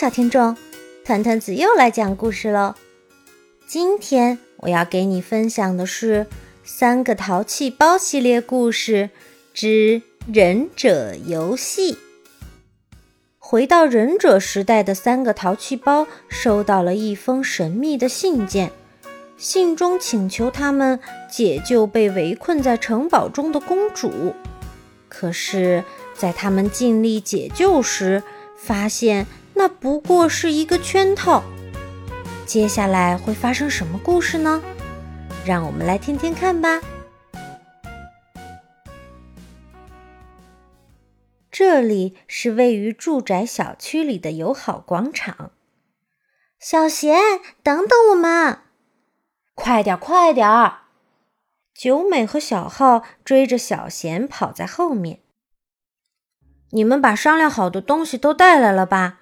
小听众，团团子又来讲故事喽。今天我要给你分享的是《三个淘气包》系列故事之《忍者游戏》。回到忍者时代的三个淘气包收到了一封神秘的信件，信中请求他们解救被围困在城堡中的公主。可是，在他们尽力解救时，发现那不过是一个圈套。接下来会发生什么故事呢？让我们来听听看吧。这里是位于住宅小区里的友好广场。小贤，等等我们！快点，快点儿！九美和小浩追着小贤跑在后面。你们把商量好的东西都带来了吧？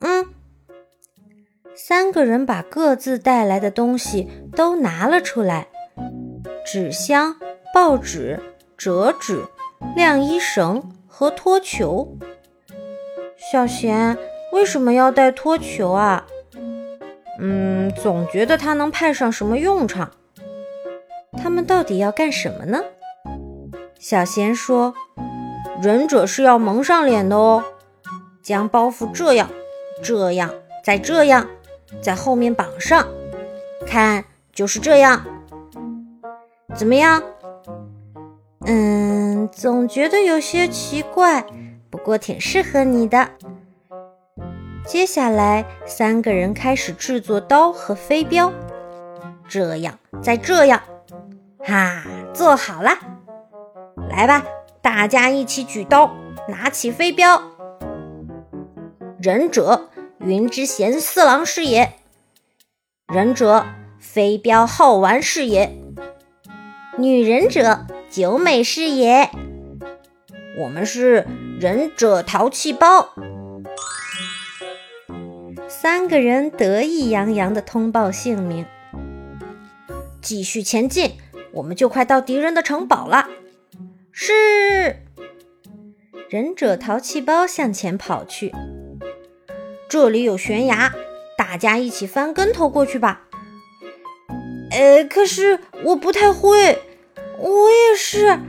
嗯。三个人把各自带来的东西都拿了出来：纸箱、报纸、折纸、晾衣绳和拖球。小贤为什么要带拖球啊？嗯，总觉得它能派上什么用场。他们到底要干什么呢？小贤说。忍者是要蒙上脸的哦，将包袱这样、这样、再这样，在后面绑上，看就是这样，怎么样？嗯，总觉得有些奇怪，不过挺适合你的。接下来，三个人开始制作刀和飞镖，这样，再这样，哈，做好了，来吧。大家一起举刀，拿起飞镖。忍者云之贤四郎是也，忍者飞镖好玩是也，女忍者九美是也。我们是忍者淘气包。三个人得意洋洋地通报姓名，继续前进，我们就快到敌人的城堡了。是忍者淘气包向前跑去，这里有悬崖，大家一起翻跟头过去吧。呃，可是我不太会，我也是啊！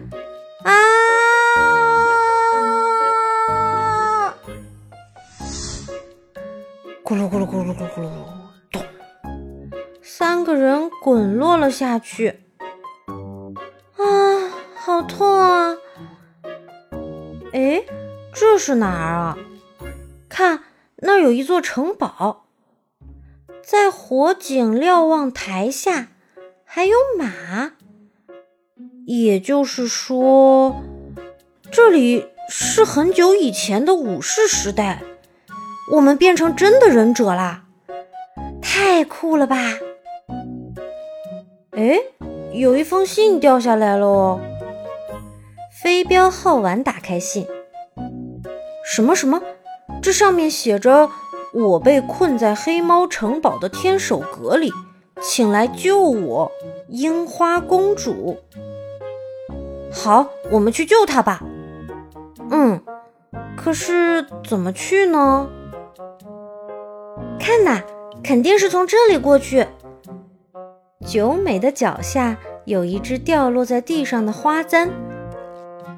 咕噜咕噜咕噜咕噜咕噜，咚！三个人滚落了下去。啊好痛啊！哎，这是哪儿啊？看，那儿有一座城堡，在火警瞭望台下还有马，也就是说，这里是很久以前的武士时代。我们变成真的忍者啦！太酷了吧！哎，有一封信掉下来了哦。飞镖好玩，打开信。什么什么？这上面写着：“我被困在黑猫城堡的天守阁里，请来救我，樱花公主。”好，我们去救她吧。嗯，可是怎么去呢？看呐，肯定是从这里过去。九美的脚下有一只掉落在地上的花簪。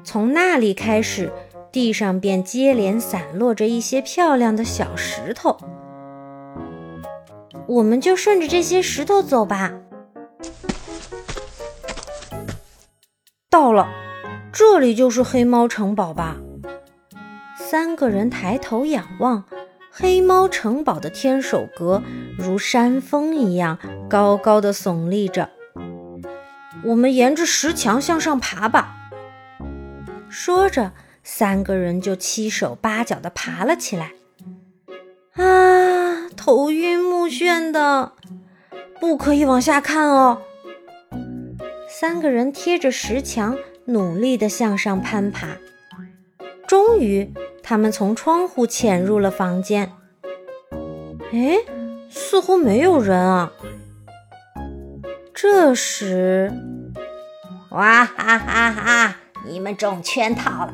从那里开始，地上便接连散落着一些漂亮的小石头。我们就顺着这些石头走吧。到了，这里就是黑猫城堡吧？三个人抬头仰望，黑猫城堡的天守阁如山峰一样高高的耸立着。我们沿着石墙向上爬吧。说着，三个人就七手八脚的爬了起来。啊，头晕目眩的，不可以往下看哦。三个人贴着石墙，努力的向上攀爬。终于，他们从窗户潜入了房间。哎，似乎没有人啊。这时，哇哈哈哈！你们中圈套了，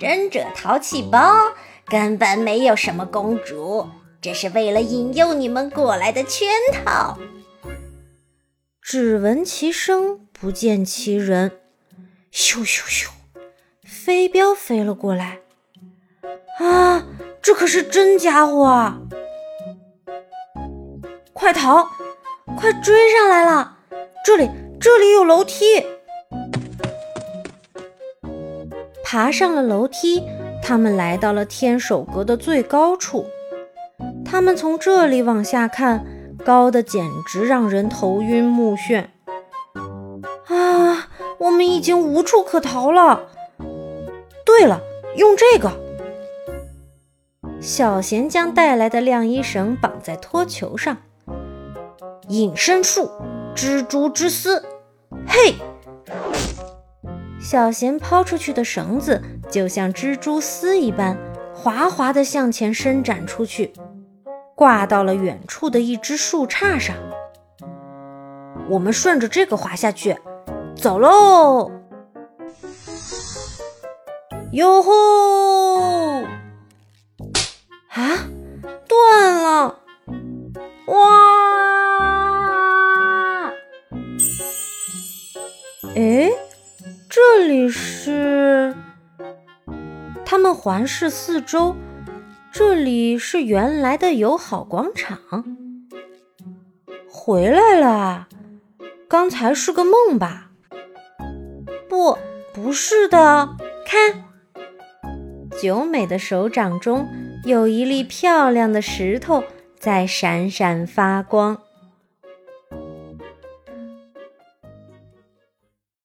忍者淘气包根本没有什么公主，这是为了引诱你们过来的圈套。只闻其声，不见其人。咻咻咻，飞镖飞了过来。啊，这可是真家伙啊！快逃，快追上来了！这里，这里有楼梯。爬上了楼梯，他们来到了天守阁的最高处。他们从这里往下看，高的简直让人头晕目眩。啊，我们已经无处可逃了。对了，用这个。小贤将带来的晾衣绳绑在托球上。隐身术，蜘蛛之丝，嘿！小贤抛出去的绳子就像蜘蛛丝一般，滑滑地向前伸展出去，挂到了远处的一只树杈上。我们顺着这个滑下去，走喽！哟吼！啊，断了！环视四周，这里是原来的友好广场。回来了，刚才是个梦吧？不，不是的。看，九美的手掌中有一粒漂亮的石头在闪闪发光。